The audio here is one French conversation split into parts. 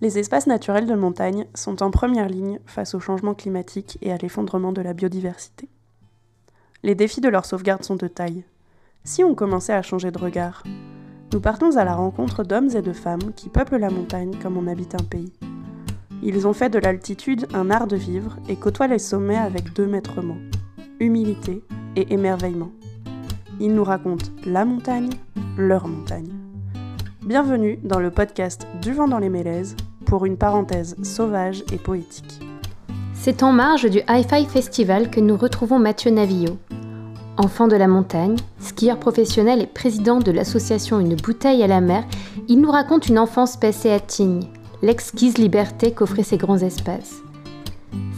Les espaces naturels de montagne sont en première ligne face au changement climatique et à l'effondrement de la biodiversité. Les défis de leur sauvegarde sont de taille. Si on commençait à changer de regard, nous partons à la rencontre d'hommes et de femmes qui peuplent la montagne comme on habite un pays. Ils ont fait de l'altitude un art de vivre et côtoient les sommets avec deux maîtres mots humilité et émerveillement. Ils nous racontent la montagne, leur montagne. Bienvenue dans le podcast Du vent dans les mélèzes pour une parenthèse sauvage et poétique. C'est en marge du Hi-Fi Festival que nous retrouvons Mathieu Navillo. Enfant de la montagne, skieur professionnel et président de l'association Une bouteille à la mer, il nous raconte une enfance passée à Tignes, l'exquise liberté qu'offraient ces grands espaces.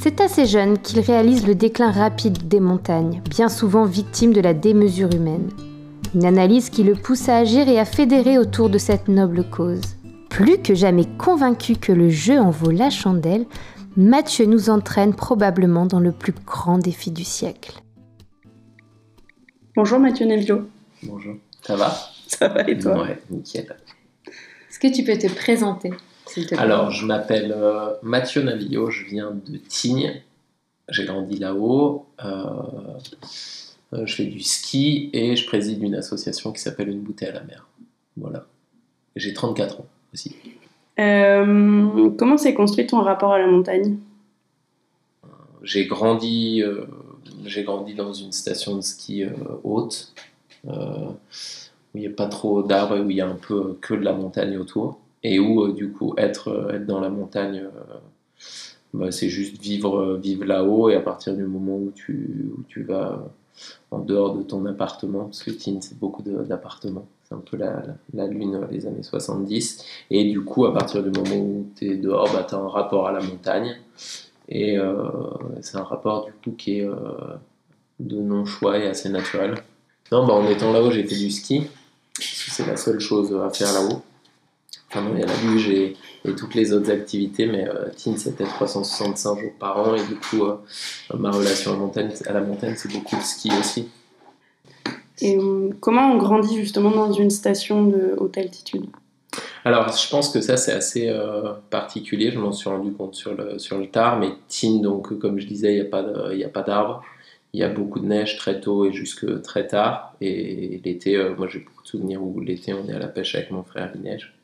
C'est assez jeune qu'il réalise le déclin rapide des montagnes, bien souvent victime de la démesure humaine. Une analyse qui le pousse à agir et à fédérer autour de cette noble cause. Plus que jamais convaincu que le jeu en vaut la chandelle, Mathieu nous entraîne probablement dans le plus grand défi du siècle. Bonjour Mathieu Nelvio. Bonjour. Ça va? Ça va et toi? Ouais, nickel. Est-ce que tu peux te présenter alors, je m'appelle euh, Mathieu Navillo, je viens de Tignes. J'ai grandi là-haut. Euh, euh, je fais du ski et je préside une association qui s'appelle Une bouteille à la mer. Voilà. J'ai 34 ans aussi. comment s'est construit ton rapport à la montagne? J'ai grandi, j'ai grandi dans une station de ski haute où il n'y a pas trop d'arbres et où il y a un peu que de la montagne autour et où euh, du coup être, euh, être dans la montagne euh, bah, c'est juste vivre, vivre là-haut et à partir du moment où tu, où tu vas en dehors de ton appartement, parce que Tine c'est beaucoup d'appartements, un peu la, lune les années 70, et du coup à partir du moment où tu es dehors, bah, tu as un rapport à la montagne, et c'est un rapport du coup qui est de non-choix et assez naturel. Non, bah, en étant là-haut j'ai fait du ski, c'est la seule chose à faire là-haut. Enfin non, il y a la luge et, toutes les autres activités, mais euh, c'était 365 jours par an et du coup, euh, ma relation à montagne, à la montagne c'est beaucoup de ski aussi. Et euh, comment on grandit justement dans une station de haute altitude? Alors, je pense que ça, c'est assez euh, particulier. Je m'en suis rendu compte sur le, sur le tard. Mais Tine, donc, comme je disais, il n'y a pas d'arbres. Il y a beaucoup de neige très tôt et jusque très tard. Et l'été, moi, j'ai beaucoup de souvenirs où l'été, on est à la pêche avec mon frère, il neige.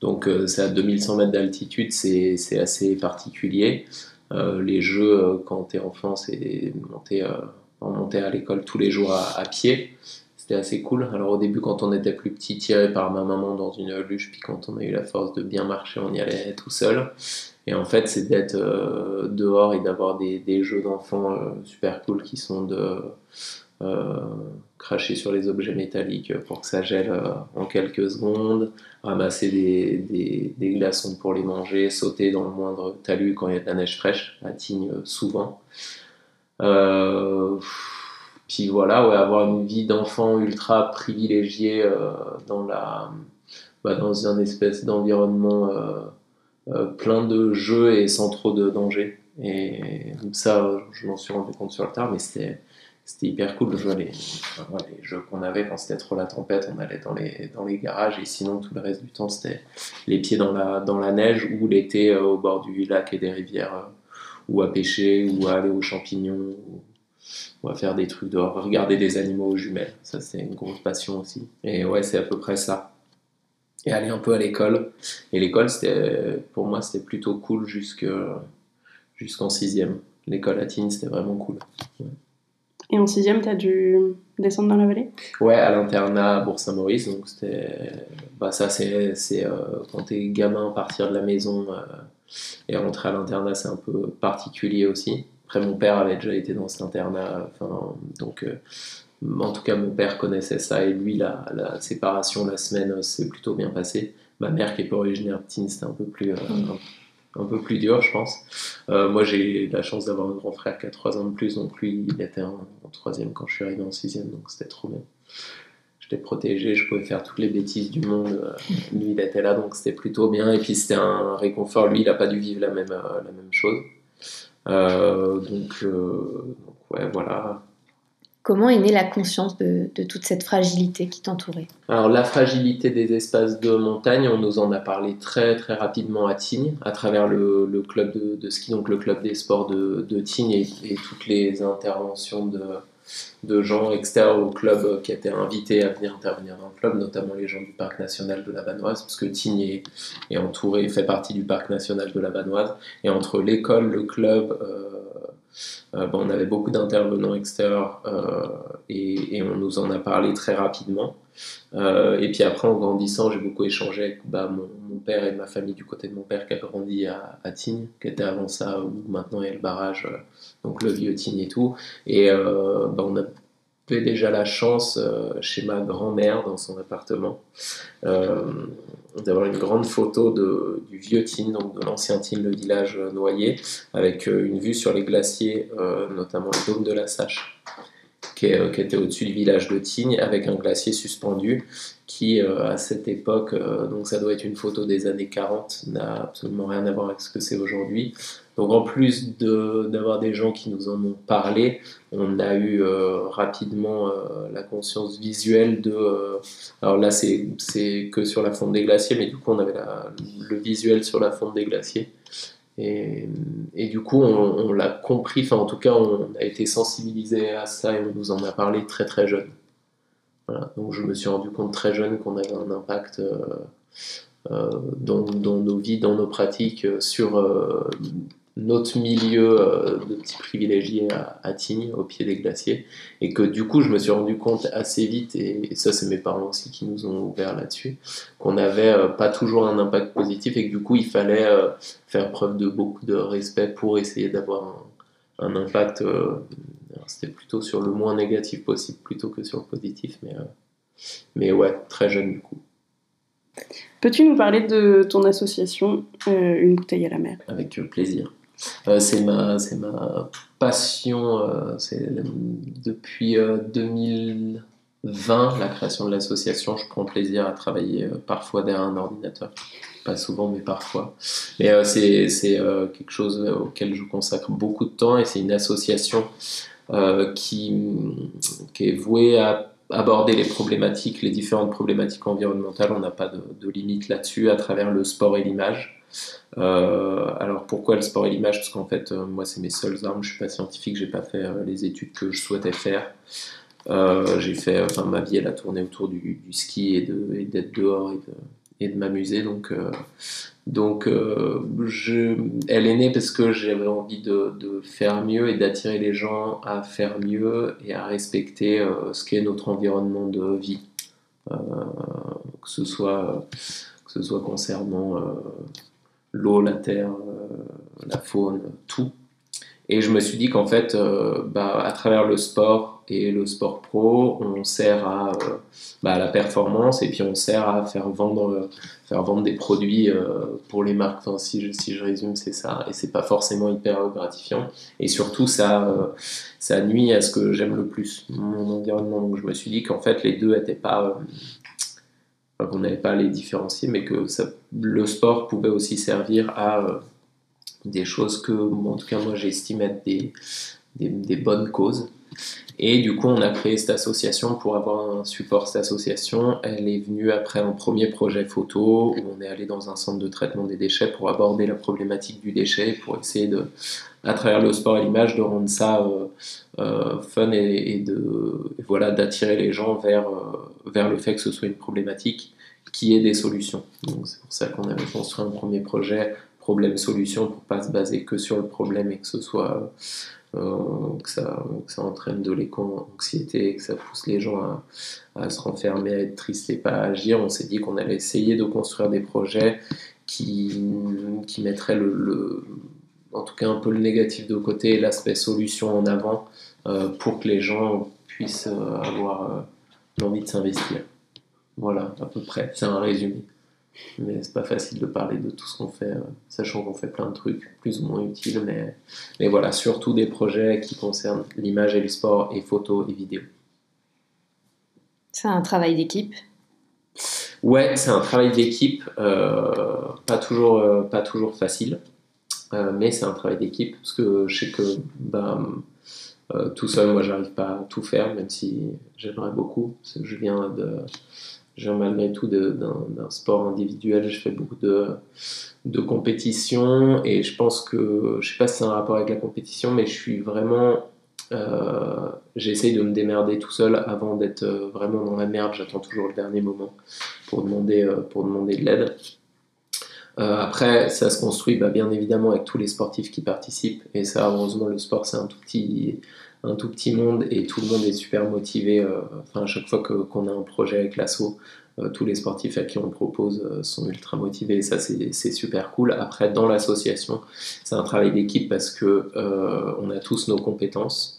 Donc euh, c'est à 2100 mètres d'altitude, c'est assez particulier. Euh, les jeux, euh, quand tu es enfant, c'est monter, monter à l'école tous les jours à, pied. C'était assez cool. Alors au début, quand on était plus petit, tiré par ma maman dans une luge, puis quand on a eu la force de bien marcher, on y allait tout seul. Et en fait, c'est d'être dehors et d'avoir des, jeux d'enfants super cool qui sont de euh, cracher sur les objets métalliques pour que ça gèle euh, en quelques secondes, ramasser des, glaçons pour les manger, sauter dans le moindre talus quand il y a de la neige fraîche, à Tignes euh, souvent. Puis voilà, ouais, avoir une vie d'enfant ultra privilégiée dans, la, bah, dans un espèce d'environnement plein de jeux et sans trop de danger. Et ça, je m'en suis rendu compte sur le tard, mais c'était hyper cool de jouer les, les jeux qu'on avait quand c'était trop la tempête, on allait dans les, garages et sinon tout le reste du temps c'était les pieds dans la, neige ou l'été euh, au bord du lac et des rivières euh, ou à pêcher ou à aller aux champignons ou, à faire des trucs dehors, regarder des animaux aux jumelles, ça c'est une grosse passion aussi. Et ouais c'est à peu près ça. Et aller un peu à l'école. Et l'école c'était pour moi c'était plutôt cool jusqu'en sixième. L'école latine c'était vraiment cool. Et en sixième, tu as dû descendre dans la vallée? Ouais, à l'internat à Bourg-Saint-Maurice. Donc, c'était. Bah, ça, c'est, c'est euh, quand t'es gamin, partir de la maison euh, et rentrer à l'internat, c'est un peu particulier aussi. Après, mon père avait déjà été dans cet internat. Enfin, donc, euh, en tout cas, mon père connaissait ça et lui, la, la séparation la semaine, c'est plutôt bien passé. Ma mère, qui est pas originaire de Tignes, c'était un peu plus. Mm un peu plus dur, je pense. Euh, moi, j'ai la chance d'avoir un grand frère qui a 3 ans de plus, donc lui, il était en, troisième quand je suis arrivé en sixième, donc c'était trop bien. J'étais protégé, je pouvais faire toutes les bêtises du monde. Euh, lui, il était là, donc c'était plutôt bien. Et puis, c'était un réconfort. Lui, il n'a pas dû vivre la même, euh, la même chose. donc, donc, ouais, voilà. Comment est née la conscience de, toute cette fragilité qui t'entourait? Alors la fragilité des espaces de montagne, on nous en a parlé très très rapidement à Tignes, à travers le, club de, ski, donc le club des sports de, de Tignes et, toutes les interventions de, de gens extérieurs au club qui étaient invités à venir intervenir dans le club, notamment les gens du parc national de la Vanoise, parce que Tignes est, entouré, fait partie du parc national de la Vanoise, et entre l'école, le club, euh, euh, on avait beaucoup d'intervenants extérieurs euh, et, on nous en a parlé très rapidement. Euh, et puis après, en grandissant, j'ai beaucoup échangé avec bah, mon, père et ma famille du côté de mon père qui a grandi à, à Tignes, qui était avant ça, où maintenant il y a le barrage, donc le vieux Tignes et tout. Et bah, on a j'ai déjà la chance chez ma grand-mère dans son appartement d'avoir une grande photo de, du vieux Tine, donc de l'ancien Tine, le village noyé, avec euh, une vue sur les glaciers, notamment le dôme de la Sache, qui, qui était au-dessus du village de Tignes, avec un glacier suspendu qui, à cette époque, donc ça doit être une photo des années 40, n'a absolument rien à voir avec ce que c'est aujourd'hui, donc en plus d'avoir des gens qui nous en ont parlé, on a eu euh, rapidement euh, la conscience visuelle de... Euh, alors là c'est que sur la fonte des glaciers, mais du coup on avait le visuel sur la fonte des glaciers. Et, du coup on, l'a compris, enfin en tout cas on a été sensibilisé à ça et on nous en a parlé très très jeune. Donc je me suis rendu compte très jeune qu'on avait un impact... dans, nos vies, dans nos pratiques, sur notre milieu euh, de petits privilégiés à, à, Tignes, au pied des glaciers, et que du coup je me suis rendu compte assez vite, et, ça c'est mes parents aussi qui nous ont ouvert là-dessus, qu'on n'avait euh, pas toujours un impact positif et que du coup il fallait euh, faire preuve de beaucoup de respect pour essayer d'avoir un, impact, c'était plutôt sur le moins négatif possible plutôt que sur le positif, mais, mais ouais, très jeune du coup. Peux-tu nous parler de ton association Une bouteille à la mer? Avec plaisir. Euh, c'est ma, passion. Euh, depuis 2020, euh, la création de l'association, je prends plaisir à travailler parfois derrière un ordinateur. Pas souvent, mais parfois. Mais c'est, quelque chose auquel je consacre beaucoup de temps et c'est une association qui, qui est vouée à aborder les problématiques, les différentes problématiques environnementales. On n'a pas de, de limite là-dessus à travers le sport et l'image. Euh, alors pourquoi le sport et l'image? Parce qu'en fait, euh, moi, c'est mes seules armes. Je suis pas scientifique, j'ai pas fait euh, les études que je souhaitais faire. j'ai fait, enfin, ma vie, elle a tourné autour du, ski et d'être dehors et de, m'amuser. Donc, donc elle est née parce que j'avais envie de, de, faire mieux et d'attirer les gens à faire mieux et à respecter ce qu'est notre environnement de vie. que ce soit, que ce soit concernant l'eau, la terre, euh, la faune, tout. Et je me suis dit qu'en fait, euh, bah, à travers le sport et le sport pro, on sert à, euh, bah, la performance et puis on sert à faire vendre, faire vendre des produits pour les marques. Enfin, si, je, si je résume, c'est ça. Et c'est pas forcément hyper gratifiant. Et surtout, ça, ça nuit à ce que j'aime le plus, mon environnement. Donc je me suis dit qu'en fait, les deux n'étaient pas qu'on n'avait pas à les différencier, mais que le sport pouvait aussi servir à euh, des choses que, en tout cas, moi j'estime être des, des, bonnes causes. Et du coup, on a créé cette association pour avoir un support. Cette association, elle est venue après un premier projet photo où on est allé dans un centre de traitement des déchets pour aborder la problématique du déchet, pour essayer de, à travers le sport et l'image, de rendre ça euh, euh, fun et, de voilà d'attirer les gens vers vers le fait que ce soit une problématique qui ait des solutions. c'est pour ça qu'on avait construit un premier projet problème-solution pour pas se baser que sur le problème et que ce soit euh, que, ça, ça, entraîne de l'éco-anxiété, que ça pousse les gens à, se renfermer, à être tristes et pas à agir. On s'est dit qu'on allait essayer de construire des projets qui, qui mettraient le, en tout cas un peu le négatif de côté et l'aspect solution en avant euh, pour que les gens puissent euh, avoir l'envie de s'investir. Voilà, à peu près, c'est un résumé. Mais c'est pas facile de parler de tout ce qu'on fait, euh, sachant qu'on fait plein de trucs plus ou moins utiles, mais, mais voilà, surtout des projets qui concernent l'image et le sport, et photos et vidéos. C'est un travail d'équipe? Ouais, c'est un travail d'équipe, euh, pas, toujours, euh, pas toujours facile, mais c'est un travail d'équipe, parce que je sais que bah, tout seul, moi, j'arrive pas à tout faire, même si j'aimerais beaucoup. je viens de, je malgré tout d'un sport individuel, je fais beaucoup de, de compétition et je pense que, je sais pas si c'est un rapport avec la compétition, mais je suis vraiment, euh, j'essaye de me démerder tout seul avant d'être euh, vraiment dans la merde, j'attends toujours le dernier moment pour demander, euh, pour demander de l'aide. Après, ça se construit bah, bien évidemment avec tous les sportifs qui participent et ça, heureusement, le sport c'est un tout petit un tout petit monde et tout le monde est super motivé. Euh, enfin, à chaque fois qu'on a un projet avec l'assaut, euh, tous les sportifs à qui on propose euh, sont ultra motivés et ça c'est super cool. Après dans l'association c'est un travail d'équipe parce que on a tous nos compétences.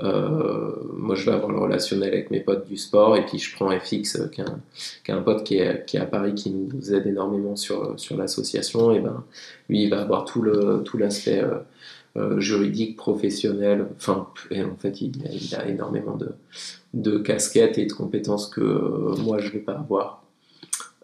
Moi je vais avoir le relationnel avec mes potes du sport et puis je prends FX qui est un, pote qui est, qui est, à Paris qui nous aide énormément sur, sur l'association et ben lui il va avoir tout l'aspect tout euh, juridique, professionnel. Enfin, en fait, il, a énormément de, de, casquettes et de compétences que euh, moi, je ne vais pas avoir.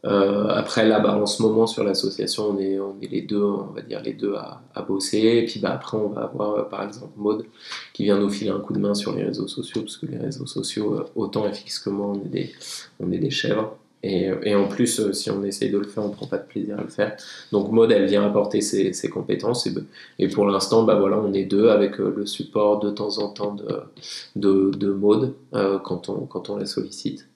Euh, après, là, bah, en ce moment, sur l'association, on est, on est les deux, on va dire, les deux à, bosser. Et puis, bah, après, on va avoir, par exemple, Maude, qui vient nous filer un coup de main sur les réseaux sociaux, parce que les réseaux sociaux, autant FX que moi, on est des, on est des chèvres. Et, en plus, euh, si on essaye de le faire, on prend pas de plaisir à le faire. Donc Maud, elle vient apporter ses, compétences. Et, pour l'instant, bah voilà, on est deux avec euh, le support de temps en temps de, de, de Maud euh, quand, on, quand on la sollicite.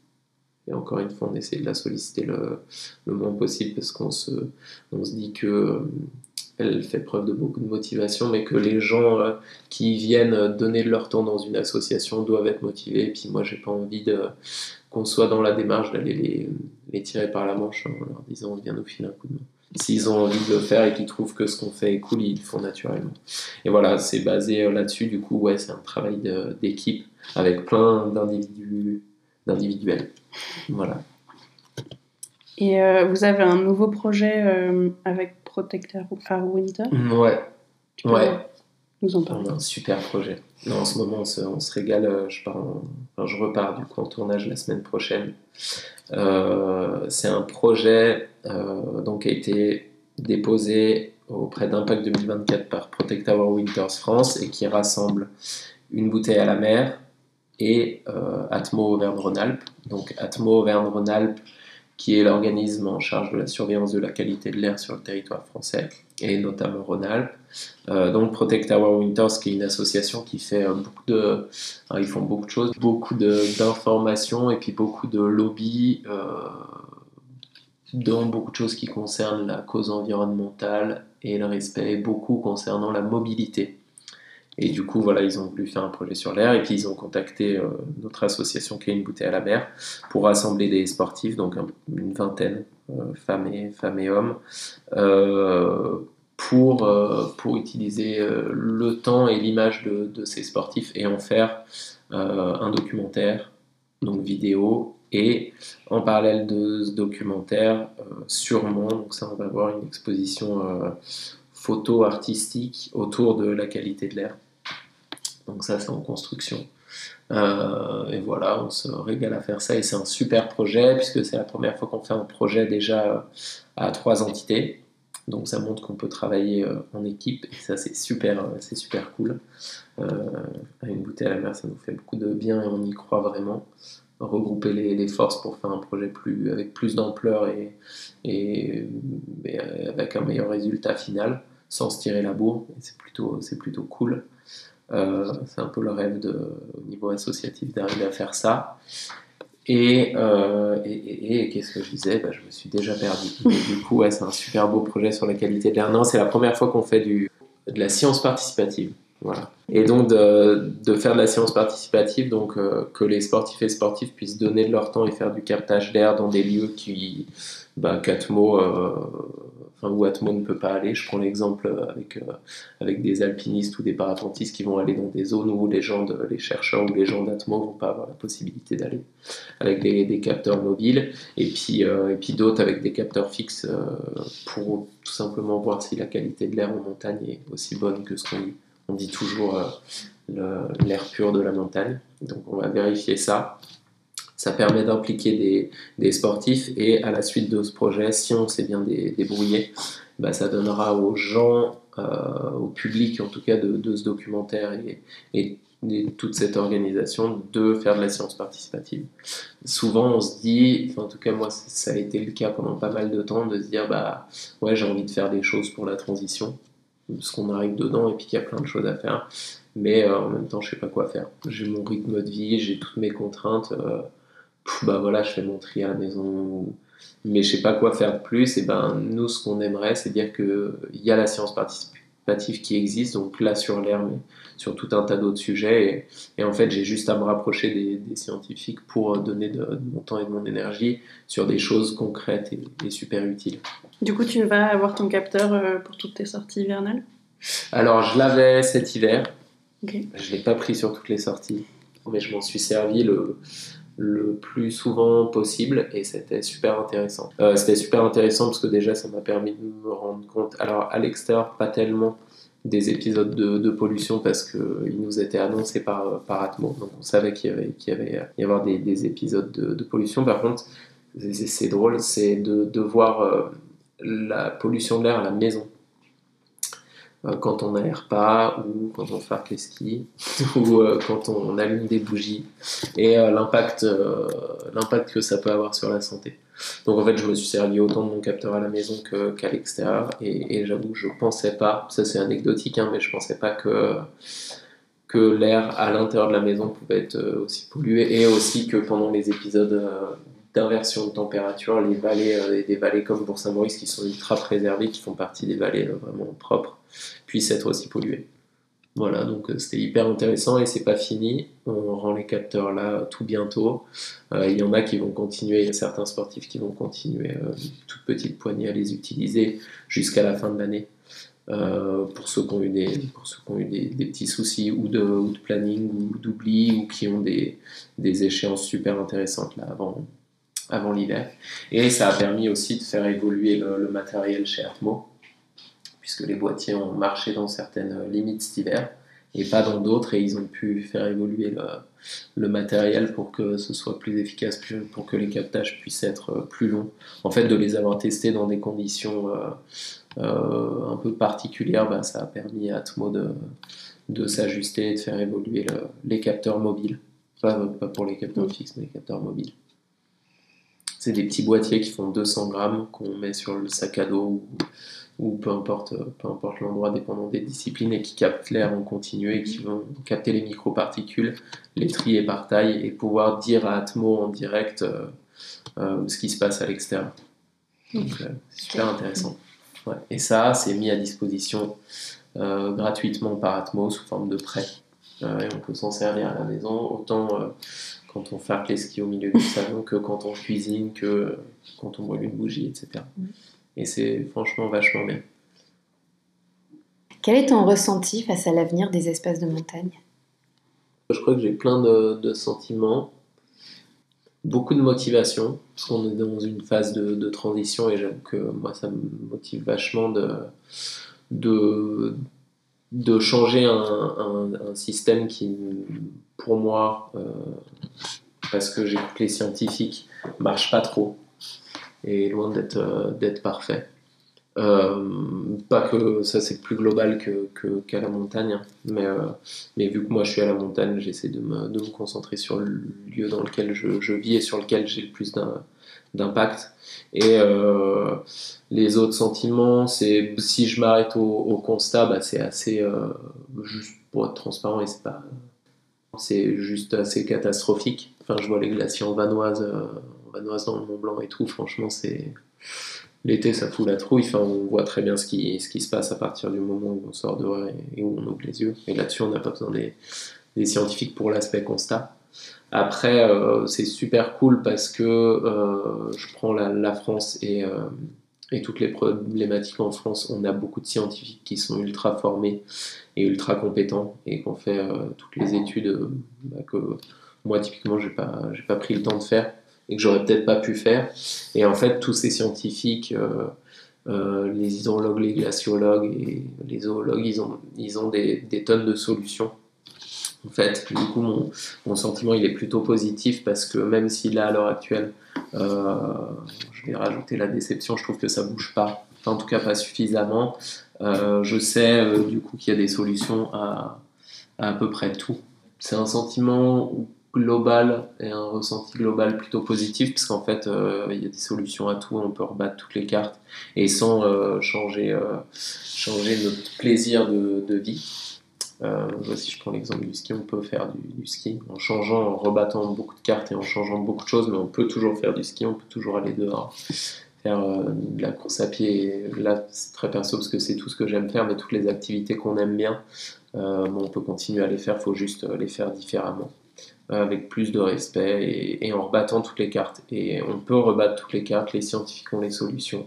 Et encore une fois, on essaie de la solliciter le, le moins possible parce qu'on se, on se dit que elle fait preuve de beaucoup de motivation, mais que les gens qui viennent donner leur temps dans une association doivent être motivés. Et puis moi, j'ai pas envie qu'on soit dans la démarche d'aller les, tirer par la manche en leur disant viens nous filer un coup de main. S'ils ont envie de le faire et qu'ils trouvent que ce qu'on fait est cool, ils le font naturellement. Et voilà, c'est basé euh, là-dessus. Du coup, ouais, c'est un travail d'équipe avec plein d'individus, d'individuels. Voilà. Et euh, vous avez un nouveau projet euh, avec Protector Winter? Ouais. ouais. Nous en parler? un super projet. en ce moment, on se, régale. Euh, je, je repars du coup en tournage la semaine prochaine. Euh, c'est un projet donc, qui a été déposé auprès d'Impact 2024 par Protect Our Winters France et qui rassemble une bouteille à la mer et Atmo Auvergne-Rhône-Alpes. Donc Atmo Auvergne-Rhône-Alpes qui est l'organisme en charge de la surveillance de la qualité de l'air sur le territoire français et notamment Rhône-Alpes. Euh, donc Protect Our Winters, qui est une association qui fait euh, beaucoup de, ils font beaucoup de choses, beaucoup d'informations et puis beaucoup de lobby, euh, dans beaucoup de choses qui concernent la cause environnementale et le respect, beaucoup concernant la mobilité. Et du coup, voilà, ils ont voulu faire un projet sur l'air et puis ils ont contacté notre association qui est une bouteille à la mer pour rassembler des sportifs, donc une vingtaine, femmes, et, femmes et hommes, pour, euh, pour utiliser euh, le temps et l'image de, de, ces sportifs et en faire euh, un documentaire, donc vidéo, et en parallèle de ce documentaire, sûrement, donc ça on va avoir une exposition photo artistique autour de la qualité de l'air. Donc ça c'est en construction. et voilà, on se régale à faire ça et c'est un super projet puisque c'est la première fois qu'on fait un projet déjà à trois entités. Donc ça montre qu'on peut travailler euh, en équipe et ça c'est super, euh, c'est super cool. Euh, une bouteille à la mer, ça nous fait beaucoup de bien et on y croit vraiment. Regrouper les, forces pour faire un projet plus, avec plus d'ampleur et, et, avec un meilleur résultat final, sans se tirer la bourre, c'est plutôt, c'est plutôt cool. C'est un peu le rêve de, au niveau associatif d'arriver à faire ça. Euh, et, et, qu'est-ce que je disais? Bah, Je me suis déjà perdu. du coup, ouais, c'est un super beau projet sur la qualité de l'air. Non, c'est la première fois qu'on fait du, de la science participative. Voilà. Et donc de, de faire de la science participative, donc euh, que les sportifs et sportifs puissent donner de leur temps et faire du captage d'air dans des lieux qui, bah, Catmo, euh, enfin, où Atmo ne peut pas aller. Je prends l'exemple avec, euh, avec des alpinistes ou des parapentistes qui vont aller dans des zones où les chercheurs ou les gens d'Atmo vont pas avoir la possibilité d'aller, avec des, des, capteurs mobiles, et puis, euh, et puis d'autres avec des capteurs fixes pour tout simplement voir si la qualité de l'air en montagne est aussi bonne que ce qu'on dit. On dit toujours l'air pur de la montagne. Donc on va vérifier ça. Ça permet d'impliquer des, sportifs et à la suite de ce projet, si on s'est bien débrouillé, bah, ça donnera aux gens, euh, au public en tout cas de, ce documentaire et, toute cette organisation de faire de la science participative. Souvent, on se dit, en tout cas moi, ça a été le cas pendant pas mal de temps, de se dire, bah ouais, j'ai envie de faire des choses pour la transition, parce qu'on arrive dedans et puis qu'il y a plein de choses à faire, mais euh, en même temps, je sais pas quoi faire. J'ai mon rythme de vie, j'ai toutes mes contraintes, euh, bah voilà, je fais mon tri à la maison, mais je sais pas quoi faire de plus. Et ben, nous, ce qu'on aimerait, c'est dire qu'il y a la science participative qui existe, donc là sur l'air, mais sur tout un tas d'autres sujets. Et, en fait, j'ai juste à me rapprocher des, scientifiques pour donner de, mon temps et de mon énergie sur des choses concrètes et, super utiles. Du coup, tu vas avoir ton capteur euh, pour toutes tes sorties hivernales? Alors, je l'avais cet hiver. Je ne l'ai pas pris sur toutes les sorties, mais je m'en suis servi le, le plus souvent possible et c'était super intéressant. Euh, c'était super intéressant parce que déjà ça m'a permis de me rendre compte, alors à l'extérieur pas tellement des épisodes de, pollution parce qu'ils nous étaient annoncés par, par Atmo, donc on savait qu'il y avait, qu'il y avait y avoir des, des épisodes de, pollution. Par contre, c'est drôle, c'est de, de, voir euh, la pollution de l'air à la maison. Euh, quand on n'aère pas, ou quand on fait les skis, ou euh, quand on allume des bougies, et l'impact, l'impact que ça peut avoir sur la santé. Donc en fait, je me suis servi autant de mon capteur à la maison qu'à l'extérieur. Et, j'avoue, je pensais pas, ça c'est anecdotique, hein, mais je pensais pas que, que l'air à l'intérieur de la maison pouvait être euh, aussi pollué. Et aussi que pendant les épisodes euh, d'inversion de température, les vallées, euh, des vallées comme Bourg-Saint-Maurice qui sont ultra préservées, qui font partie des vallées vraiment propres, puissent être aussi polluées. Voilà, donc euh, c'était hyper intéressant et c'est pas fini. On rend les capteurs là tout bientôt. Euh, il y en a qui vont continuer, il y a certains sportifs qui vont continuer euh, toute petite poignée à les utiliser jusqu'à la fin de l'année. pour ceux qui ont eu des, pour ceux qui ont eu des, petits soucis ou de, ou de planning ou d'oubli ou qui ont des, des, échéances super intéressantes là avant, avant l'hiver. Et ça a permis aussi de faire évoluer le matériel chez Atmo puisque les boîtiers ont marché dans certaines euh, limites cet hiver et pas dans d'autres, et ils ont pu faire évoluer le, matériel pour que ce soit plus efficace, pour que les captages puissent être euh, plus longs. En fait, de les avoir testés dans des conditions euh, un peu particulières, bah, ça a permis à Atmo de, de s'ajuster et de faire évoluer les capteurs mobiles. Pas pour les capteurs fixes, mais les capteurs mobiles. C'est des petits boîtiers qui font 200 grammes qu'on met sur le sac à dos ou peu importe, peu importe l'endroit dépendant des disciplines et qui captent l'air en continu et qui vont capter les microparticules, les trier par taille et pouvoir dire à Atmo en direct euh, euh, ce qui se passe à l'extérieur. Donc euh, c'est super intéressant. Et ça, c'est mis à disposition gratuitement par Atmo sous forme de prêt. et on peut s'en servir à la maison, autant quand on fait les skis au milieu du salon que quand on cuisine, que quand on brûle une bougie, etc. Et c'est franchement vachement bien. Quel est ton ressenti face à l'avenir des espaces de montagne? Je crois que j'ai plein de, sentiments, beaucoup de motivation, parce qu'on est dans une phase de, transition et j'aime que moi ça me motive vachement de, de, de changer un, système qui, pour moi, euh, parce que j'écoute les scientifiques, marche pas trop et loin d'être euh, d'être parfait. Euh, pas que ça c'est plus global que, qu'à la montagne, hein. mais, euh, mais vu que moi je suis à la montagne, j'essaie de me, de me concentrer sur le lieu dans lequel je, vis et sur lequel j'ai le plus d'impact. Et les autres sentiments, c'est si je m'arrête au, constat, bah, c'est assez juste pour être transparent et c'est pas c'est juste assez catastrophique. Enfin, je vois les glaciers en vanoise vanoise dans le Mont Blanc et tout, franchement, c'est. L'été, ça fout la trouille. Enfin, on voit très bien ce qui, qui se passe à partir du moment où on sort dehors et, où on ouvre les yeux. Et là-dessus, on n'a pas besoin des, scientifiques pour l'aspect constat. Après, euh, c'est super cool parce que euh, je prends la, France et, euh, toutes les problématiques en France. On a beaucoup de scientifiques qui sont ultra formés et ultra compétents et qu'on fait toutes les études bah, que moi, typiquement, j'ai pas, j'ai pas pris le temps de faire et que j'aurais peut-être pas pu faire. Et en fait, tous ces scientifiques, euh, euh, les hydrologues, les glaciologues et les zoologues, ils ont, ils ont des, des tonnes de solutions. En fait, du coup, mon, mon, sentiment, il est plutôt positif parce que même si là, à l'heure actuelle, euh, je vais rajouter la déception, je trouve que ça bouge pas, en tout cas pas suffisamment. je sais du coup qu'il y a des solutions à, à, à peu près tout. c'est un sentiment global et un ressenti global plutôt positif parce qu'en fait euh, il y a des solutions à tout, on peut rebattre toutes les cartes et sans euh, changer, euh, changer notre plaisir de, vie. si je prends l'exemple du ski, on peut faire du, ski en changeant, en rebattant beaucoup de cartes et en changeant beaucoup de choses, mais on peut toujours faire du ski, on peut toujours aller dehors, faire de la course à pied. là, c'est très perso parce que c'est tout ce que j'aime faire, mais toutes les activités qu'on aime bien, on peut continuer à les faire, faut juste les faire différemment avec plus de respect et, en rebattant toutes les cartes. Et on peut rebattre toutes les cartes, les scientifiques ont les solutions.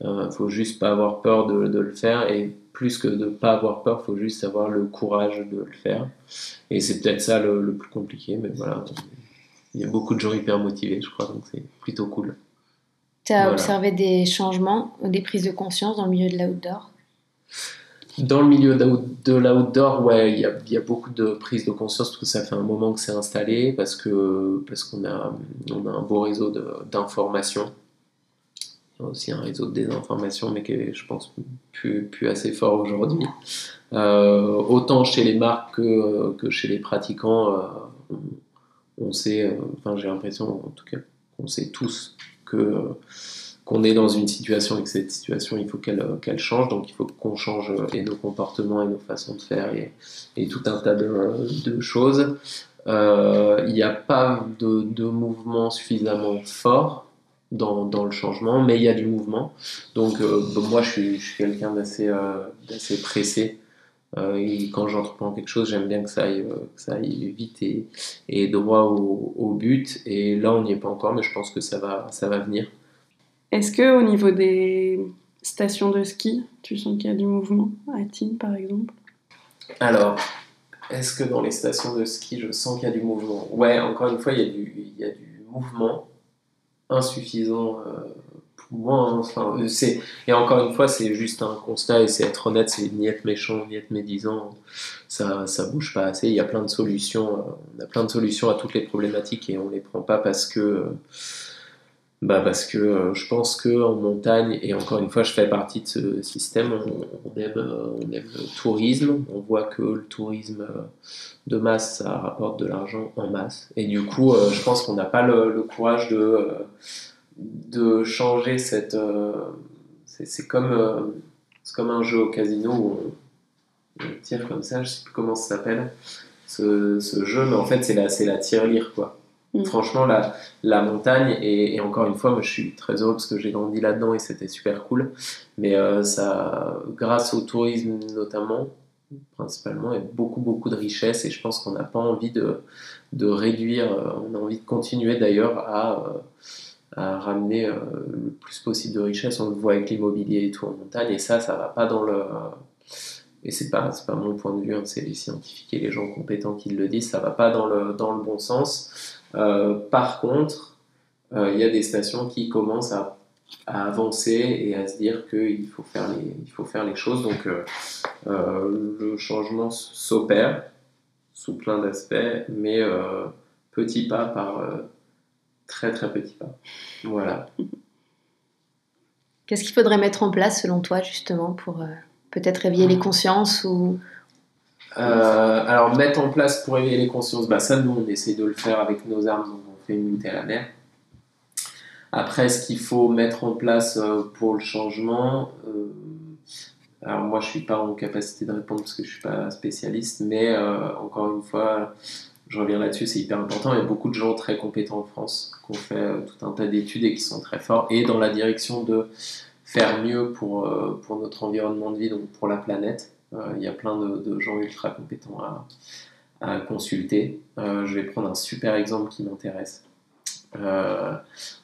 Il euh, faut juste pas avoir peur de, de, le faire et plus que de pas avoir peur, il faut juste avoir le courage de le faire. Et c'est peut-être ça le, plus compliqué, mais voilà, il y a beaucoup de gens hyper motivés, je crois, donc c'est plutôt cool. Tu as observé des changements, des prises de conscience dans le milieu de l'outdoor? Dans le milieu de l'outdoor, ouais, il y a, beaucoup de prise de conscience parce que ça fait un moment que c'est installé, parce que parce qu'on a, on a un beau réseau d'informations. Il y a aussi un réseau de désinformation, mais qui est, je pense, plus, plus assez fort aujourd'hui. Euh, autant chez les marques que, que chez les pratiquants, euh, on, sait, euh, enfin j'ai l'impression en tout cas qu'on sait tous que qu'on est dans une situation et que cette situation, il faut qu'elle change. Donc il faut qu'on change euh, et nos comportements et nos façons de faire et, tout un tas de, choses. Euh, il n'y a pas de, de, mouvement suffisamment fort dans, dans, le changement, mais il y a du mouvement. Donc euh, moi, je suis, suis quelqu'un d'assez pressé. et quand j'entreprends quelque chose, j'aime bien que ça aille, que ça aille vite et, et droit au, au, but. Et là, on n'y est pas encore, mais je pense que ça va, ça va venir. Est-ce que au niveau des stations de ski, tu sens qu'il y a du mouvement à Tignes par exemple? Alors, est-ce que dans les stations de ski, je sens qu'il y a du mouvement? Ouais, encore une fois, il y a du, il y a du mouvement insuffisant euh, pour moi. Hein. C'est, et encore une fois, c'est juste un constat et c'est être honnête, c'est ni être méchant, ni être médisant. Ça, ça bouge pas assez. Il y a plein de solutions. Euh, on a plein de solutions à toutes les problématiques et on les prend pas parce que. Euh, bah parce que euh, je pense qu'en montagne, et encore une fois, je fais partie de ce système, on, aime, euh, on le tourisme, on voit que le tourisme euh, de masse, ça rapporte de l'argent en masse. Et du coup, je pense qu'on n'a pas le, courage de, de changer cette... c'est comme, c'est un jeu au casino où on, tire comme ça, je sais plus comment ça s'appelle, ce, jeu, mais en fait, c'est la, la tirelire, quoi. Mm. Franchement, la, montagne, et, encore une fois, moi je suis très heureux parce que j'ai grandi là-dedans et c'était super cool. Mais euh, ça, grâce au tourisme notamment, principalement, il y a beaucoup, beaucoup de richesses et je pense qu'on n'a pas envie de, réduire, euh, on a envie de continuer d'ailleurs à, euh, ramener le plus possible de richesses. On le voit avec l'immobilier et tout en montagne et ça, ça va pas dans le. Et c'est pas, pas mon point de vue, hein, c'est les scientifiques et les gens compétents qui le disent, ça va pas dans le bon sens. Euh, par contre, euh, il y a des stations qui commencent à, avancer et à se dire qu'il faut, faire les, il faut faire les choses. Donc euh, le changement s'opère sous plein d'aspects, mais petit pas par très très petit pas. Voilà. Qu'est-ce qu'il faudrait mettre en place selon toi justement pour peut-être réveiller les consciences ou euh, alors, mettre en place pour éveiller les consciences, bah, ça, nous, on essaie de le faire avec nos armes, donc on fait une à la mer. Après, ce qu'il faut mettre en place euh, pour le changement, euh, alors moi, je suis pas en capacité de répondre parce que je suis pas spécialiste, mais encore une fois, je reviens là-dessus, c'est hyper important. Il y a beaucoup de gens très compétents en France qui ont fait tout un tas d'études et qui sont très forts, et dans la direction de faire mieux pour, pour notre environnement de vie, donc pour la planète. Euh, il y a plein de, gens ultra compétents à, consulter. Euh, je vais prendre un super exemple qui m'intéresse. Euh,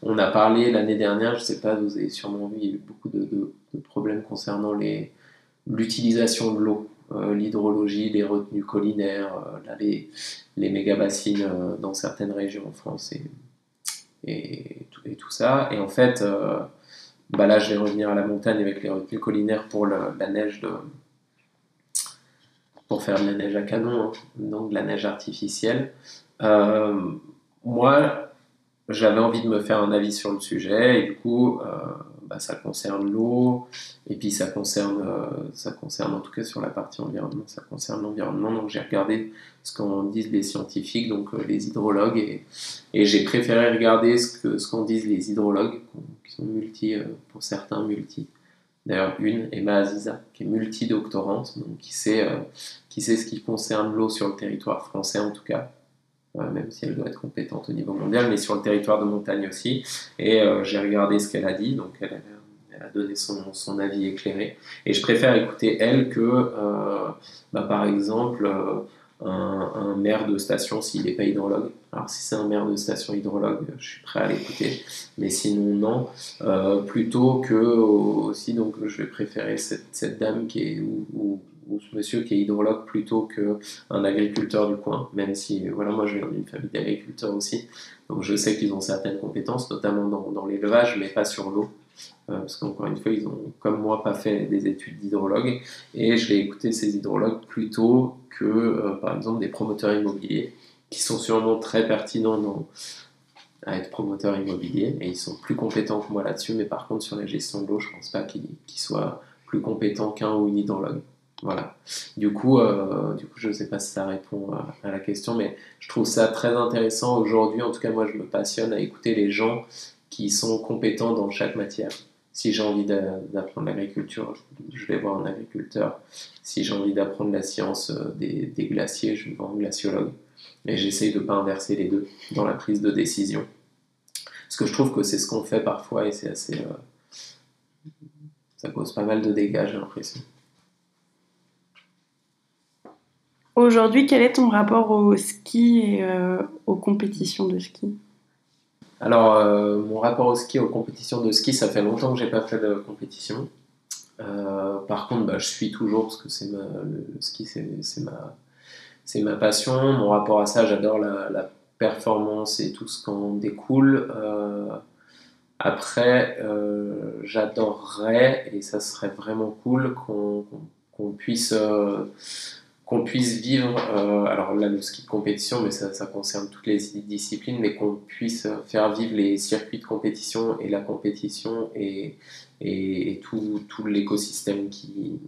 on a parlé l'année dernière, je ne sais pas, vous avez sûrement vu, il y a eu beaucoup de, problèmes concernant l'utilisation de l'eau, l'hydrologie, les retenues collinaires, les, méga-bassines dans certaines régions en France et, et, tout, ça. Et en fait, bah là, je vais revenir à la montagne avec les retenues collinaires pour la neige de, pour faire de la neige à canon, hein. donc de la neige artificielle. Euh, moi, j'avais envie de me faire un avis sur le sujet et du coup, euh, bah, ça concerne l'eau, et puis ça concerne, ça concerne en tout cas sur la partie environnement, ça concerne l'environnement. Donc j'ai regardé ce qu'en disent les scientifiques, donc les hydrologues, et, j'ai préféré regarder ce qu'en ce qu'on disent les hydrologues, qui sont multi, pour certains multi. D'ailleurs, une, Emma Aziza, qui est multidoctorante, donc qui sait, qui sait ce qui concerne l'eau sur le territoire français en tout cas, même si elle doit être compétente au niveau mondial, mais sur le territoire de montagne aussi. Et euh, j'ai regardé ce qu'elle a dit, donc elle, a donné son, son, avis éclairé. Et je préfère écouter elle que, euh, bah, par exemple, euh, un, maire de station s'il n'est pas hydrologue. Alors si c'est un maire de station hydrologue, je suis prêt à l'écouter, mais sinon non. plutôt que aussi, donc je vais préférer cette, dame qui est ou, ou ce monsieur qui est hydrologue plutôt qu'un agriculteur du coin, même si voilà, moi je viens d'une famille d'agriculteurs aussi, donc je sais qu'ils ont certaines compétences, notamment dans, dans l'élevage, mais pas sur l'eau. Euh, parce qu'encore une fois, ils ont, comme moi, pas fait des études d'hydrologue, et je vais écouter ces hydrologues plutôt que, euh, par exemple, des promoteurs immobiliers, qui sont sûrement très pertinents à être promoteurs immobiliers, et ils sont plus compétents que moi là-dessus, mais par contre, sur la gestion de l'eau, je pense pas qu'ils soient plus compétents qu'un ou une hydrologue. Voilà. Du coup, euh, du coup, je ne sais pas si ça répond à, la question, mais je trouve ça très intéressant aujourd'hui. En tout cas, moi, je me passionne à écouter les gens qui sont compétents dans chaque matière. Si j'ai envie d'apprendre l'agriculture, je vais voir un agriculteur. Si j'ai envie d'apprendre la science euh, des, glaciers, je vais voir un glaciologue. Et j'essaye de ne pas inverser les deux dans la prise de décision. Parce que je trouve que c'est ce qu'on fait parfois et c'est assez. Euh, ça cause pas mal de dégâts, j'ai l'impression. Aujourd'hui, quel est ton rapport au ski et euh, aux compétitions de ski? Alors, euh, mon rapport au ski, aux compétitions de ski, ça fait longtemps que j'ai pas fait de compétition. Euh, par contre, bah, je suis toujours parce que c'est le, ski, c'est ma, ma passion. Mon rapport à ça, j'adore la, performance et tout ce qu'en découle. après, j'adorerais, et ça serait vraiment cool, qu'on puisse qu'on puisse vivre, euh, alors là le ski de compétition, mais ça, ça concerne toutes les disciplines, mais qu'on puisse faire vivre les circuits de compétition et la compétition et, et, tout, tout l'écosystème qui,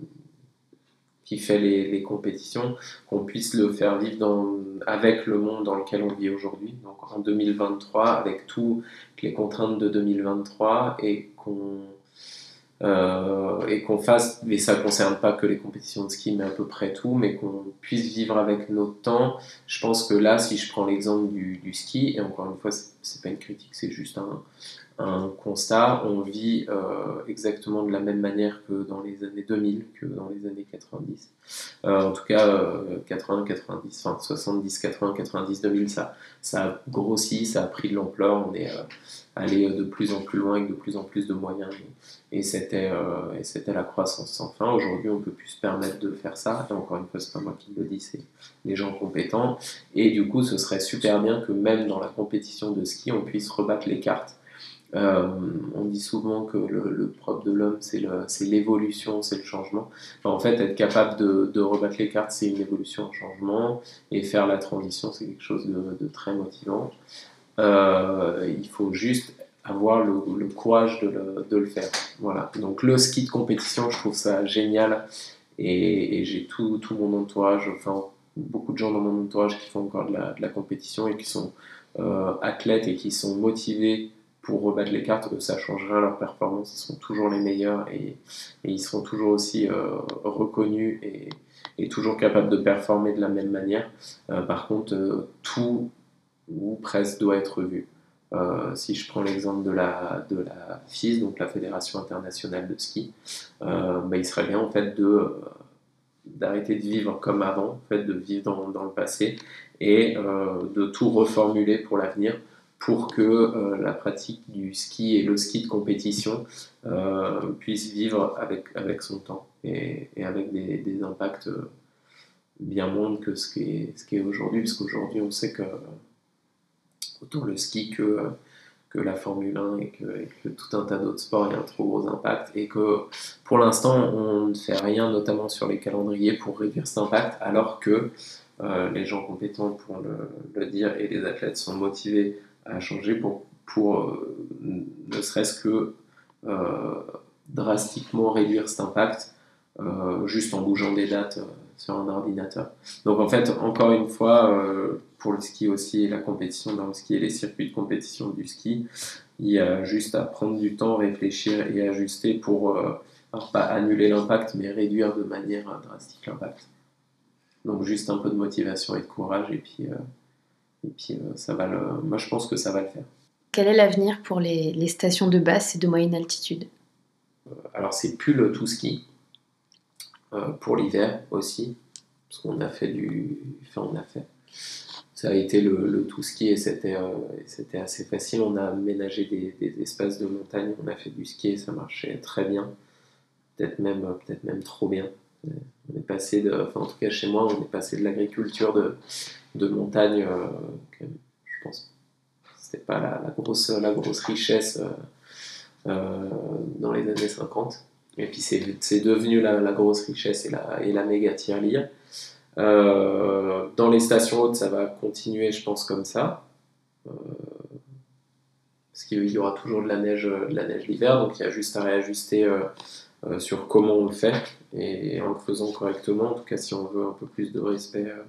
qui fait les, les compétitions, qu'on puisse le faire vivre dans, avec le monde dans lequel on vit aujourd'hui, donc en 2023, avec toutes les contraintes de 2023 et qu'on euh, et qu'on fasse, mais ça ne concerne pas que les compétitions de ski, mais à peu près tout, mais qu'on puisse vivre avec notre temps. Je pense que là, si je prends l'exemple du, du, ski, et encore une fois, c'est pas une critique, c'est juste un, un, constat, on vit euh, exactement de la même manière que dans les années 2000, que dans les années 90. Euh, en tout cas, 80, 90, enfin 70, 80, 90, 2000, ça, ça a grossi, ça a pris de l'ampleur, on est allé de plus en plus loin avec de plus en plus de moyens. Et c'était, euh, c'était la croissance sans fin. Aujourd'hui, on peut plus se permettre de faire ça. Et encore une fois, c'est pas moi qui le dis, c'est les gens compétents. Et du coup, ce serait super bien que même dans la compétition de ski, on puisse rebattre les cartes. Euh, on dit souvent que le, propre de l'homme, c'est, l'évolution, c'est le changement. en fait, être capable de, de rebattre les cartes, c'est une évolution, un changement. Et faire la transition, c'est quelque chose de, très motivant. Euh, il faut juste avoir le, courage de le, faire. Voilà. Donc le ski de compétition, je trouve ça génial et, j'ai tout, mon entourage, enfin beaucoup de gens dans mon entourage qui font encore de la, de la compétition et qui sont euh, athlètes et qui sont motivés pour rebattre les cartes, ça changera leur performance, ils seront toujours les meilleurs et, ils seront toujours aussi euh, reconnus et, toujours capables de performer de la même manière. Euh, par contre, tout ou presque doit être vu. Euh, si je prends l'exemple de la, de la FIS, donc la Fédération internationale de ski, euh, bah, il serait bien en fait de euh, d'arrêter de vivre comme avant, en fait, de vivre dans, dans le passé et de tout reformuler pour l'avenir pour que la pratique du ski et le ski de compétition puisse vivre avec, avec son temps et, avec des, impacts bien moindres que ce qui est, aujourd'hui, parce qu'aujourd'hui on sait que autant le ski que, que la Formule 1 et que, tout un tas d'autres sports, il y a un trop gros impact. Et que pour l'instant on ne fait rien, notamment sur les calendriers, pour réduire cet impact, alors que euh, les gens compétents pour le, dire et les athlètes sont motivés à changer pour, euh, ne serait-ce que drastiquement réduire cet impact juste en bougeant des dates sur un ordinateur. Donc en fait, encore une fois, pour le ski aussi et la compétition dans le ski et les circuits de compétition du ski, il y a juste à prendre du temps, réfléchir et ajuster pour, alors pas annuler l'impact, mais réduire de manière drastique l'impact. Donc juste un peu de motivation et de courage et puis, euh, et puis euh, ça va le... moi je pense que ça va le faire. Quel est l'avenir pour les, les, stations de basse et de moyenne altitude? Euh, Alors c'est plus le tout ski pour l'hiver aussi parce qu'on a fait du, enfin on a fait ça a été le, le tout ski et c'était assez facile. On a aménagé des, des, espaces de montagne, on a fait du ski et ça marchait très bien, peut-être même peut-être même trop bien. On est passé de, enfin en tout cas chez moi, on est passé de l'agriculture de, de montagne, euh, je pense, c'était pas la, grosse, la grosse richesse euh, euh, dans les années 50. Et puis c'est devenu la, la, grosse richesse et la, et la méga tirelire. dans les stations hautes, ça va continuer, je pense, comme ça. parce qu'il y aura toujours de la neige, de la neige l'hiver, donc il y a juste à réajuster euh, sur comment on le fait et en le faisant correctement, en tout cas si on veut un peu plus de respect euh,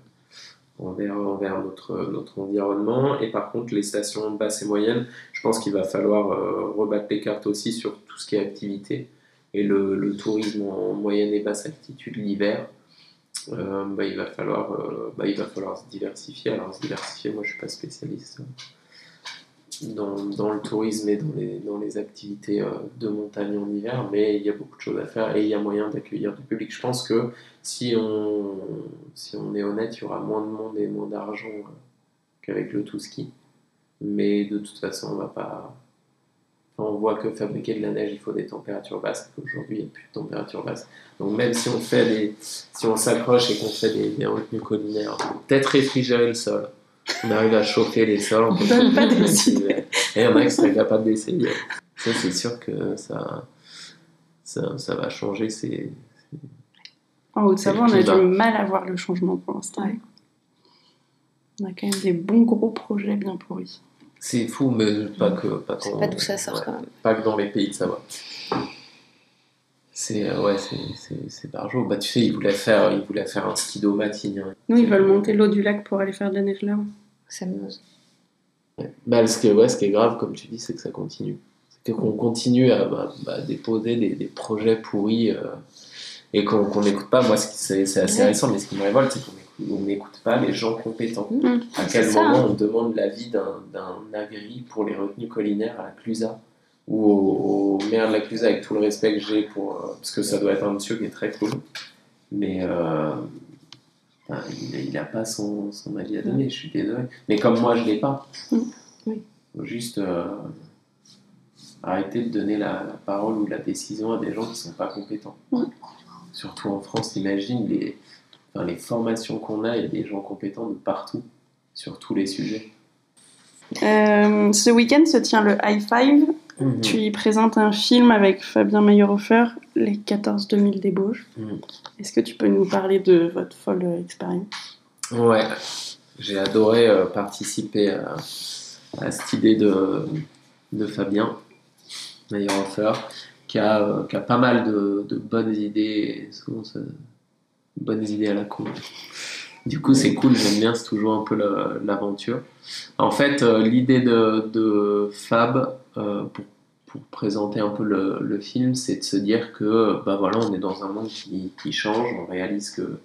envers, envers notre, notre environnement. Et par contre, les stations basses et moyennes, je pense qu'il va falloir euh, rebattre les cartes aussi sur tout ce qui est activité. Et le, le tourisme en moyenne et basse altitude l'hiver, bah, il, va falloir, bah, il va falloir se diversifier. Alors se diversifier, moi je suis pas spécialiste dans, le tourisme et dans les, dans les activités euh, de montagne en hiver, mais il y a beaucoup de choses à faire et il y a moyen d'accueillir du public. Je pense que si on, si on est honnête, il y aura moins de monde et moins d'argent euh, qu'avec le tout ski. Mais de toute façon, on va pas. on voit que fabriquer de la neige, il faut des températures basses. Aujourd'hui, il n'y a plus de températures basses. Donc même si on fait des, si on s'accroche et qu'on fait des, des retenues collinaires, peut-être réfrigérer le sol on arrive à chauffer les sols. On peut pas décider. Et il y en a qui seraient capables d'essayer. Ça, c'est sûr que ça, ça, ça va changer. C'est, en Haute-Savoie, on a du mal à voir le changement pour l'instant. On a quand même des bons gros projets bien pourris. C'est fou, mais pas que. Pas, pas d'où ça sort quand même. Pas que dans les pays de Savoie. C'est euh, ouais, c'est barjot. Bah, tu sais, ils voulaient faire, ils voulaient faire un ski d'eau matin. Nous, ils veulent monter l'eau du lac pour aller faire de la neige là. Ça me ouais. bah, ce, qui est, ouais, ce qui est grave, comme tu dis, c'est que ça continue. C'est qu'on continue à bah, bah, déposer des, des, projets pourris euh, et qu'on n'écoute pas. Moi, c'est assez récent, mais ce qui me révolte, c'est qu'on n'écoute pas les gens compétents. Mmh. À quel moment hein. on demande l'avis d'un agri pour les retenues collinaires à la Clusa? Ou au, maire de la Clusa avec tout le respect que j'ai pour euh, parce que ça doit être un monsieur qui est très cool. Mais euh, il n'a pas son, son, avis à donner je suis désolé. Mais comme moi je l'ai pas. Mm. oui. juste euh, arrêter de donner la, parole ou la décision à des gens qui sont pas compétents. Surtout en France imagine les, enfin, les formations qu'on a il y a des gens compétents de partout sur tous les sujets. Ce week-end se tient le High Five Mhm. Tu y présentes un film avec Fabien Meyerhofer, Les 14 2000 débauches. Mhm. Est-ce que tu peux nous parler de votre folle expérience? Ouais, j'ai adoré euh, participer à, cette idée de, de Fabien Meyerhofer, qui a, euh, qui a pas mal de, de bonnes idées, souvent bonnes idées à la con. Du coup, c'est cool, j'aime bien, c'est toujours un peu l'aventure. En fait, euh, l'idée de, Fab, euh, pour, présenter un peu le, film, c'est de se dire que bah voilà, on est dans un monde qui, change, on réalise que,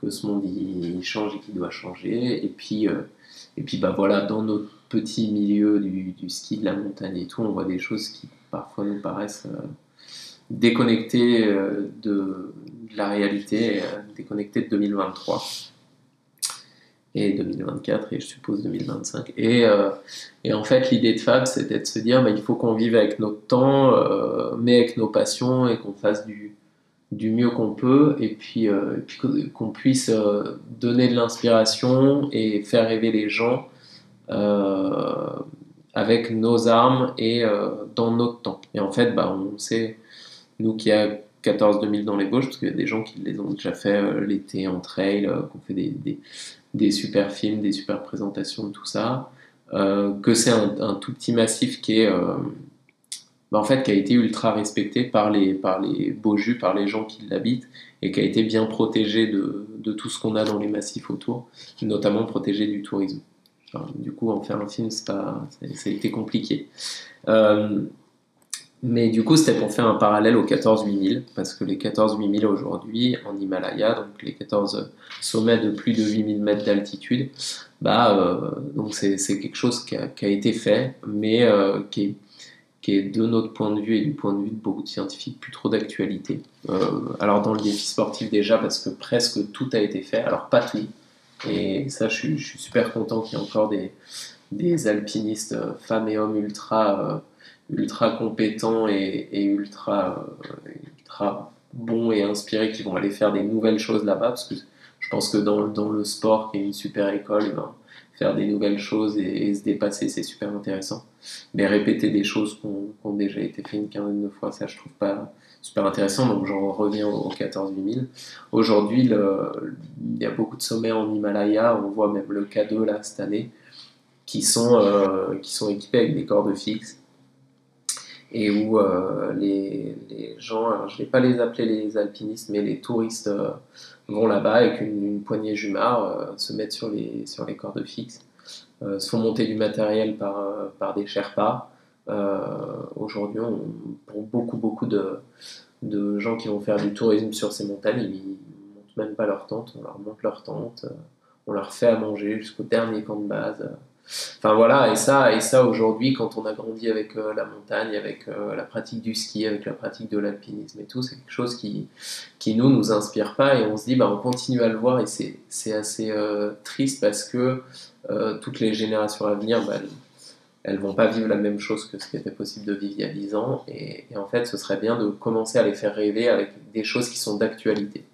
que ce monde il, change et qu'il doit changer. Et puis, euh, et puis bah voilà, dans notre petit milieu du, ski, de la montagne et tout, on voit des choses qui parfois nous paraissent déconnectées de, la réalité, déconnectées de 2023 et 2024 et je suppose 2025. Et, euh, et en fait, l'idée de Fab, c'était de se dire bah, il faut qu'on vive avec notre temps, euh, mais avec nos passions et qu'on fasse du, du mieux qu'on peut et puis, euh, puis qu'on puisse donner de l'inspiration et faire rêver les gens avec nos armes et dans notre temps. Et en fait, bah, on sait, nous qui a 14 2000 dans les gauches, parce qu'il y a des gens qui les ont déjà fait l'été en trail, qui ont fait des, des super films, des super présentations, tout ça, euh, que c'est un, tout petit massif qui est, euh, bah, en fait, qui a été ultra respecté par les, par les Beaujus, par les gens qui l'habitent, et qui a été bien protégé de, de tout ce qu'on a dans les massifs autour, notamment protégé du tourisme. du coup, en faire un film, ça a été compliqué. Euh, mais du coup, c'était pour faire un parallèle aux 14 8000, parce que les 14 8000 aujourd'hui, en Himalaya, donc les 14 sommets de plus de 8000 mètres d'altitude, bah, euh, donc c'est quelque chose qui a, été fait, mais euh, qui, est, de notre point de vue et du point de vue de beaucoup de scientifiques plus trop d'actualité. Euh, alors dans le défi sportif déjà, parce que presque tout a été fait, alors pas tout, et ça je je suis super content qu'il y ait encore des, des alpinistes, femmes et hommes ultra ultra compétents et, ultra, euh, ultra bons et inspirés qui vont aller faire des nouvelles choses là-bas, parce que je pense que dans, dans, le sport, qui est une super école, ben, faire des nouvelles choses et, se dépasser, c'est super intéressant. Mais répéter des choses qui ont, déjà été faites une quinzaine de fois, ça je trouve pas super intéressant. Donc j'en reviens au 14 8000. Aujourd'hui, il y a beaucoup de sommets en Himalaya, on voit même le K2 là cette année, qui sont, euh, qui sont équipés avec des cordes fixes et où euh, les, gens, alors je ne vais pas les appeler les alpinistes, mais les touristes euh, vont là-bas avec une, poignée jumard, euh, se mettent sur les, cordes fixes, se font monter du matériel par, des Sherpas. Aujourd'hui, pour beaucoup, beaucoup de, gens qui vont faire du tourisme sur ces montagnes, ils ne montent même pas leur tente, on leur monte leur tente, on leur fait à manger jusqu'au dernier camp de base. Enfin voilà, et ça, et ça aujourd'hui, quand on a grandi avec euh, la montagne, avec euh, la pratique du ski, avec la pratique de l'alpinisme et tout, c'est quelque chose qui, qui nous, nous inspire pas et on se dit, bah, on continue à le voir et c'est assez euh, triste parce que toutes les générations à venir, bah, elles, vont pas vivre la même chose que ce qui était possible de vivre il y a 10 ans et en fait, ce serait bien de commencer à les faire rêver avec des choses qui sont d'actualité.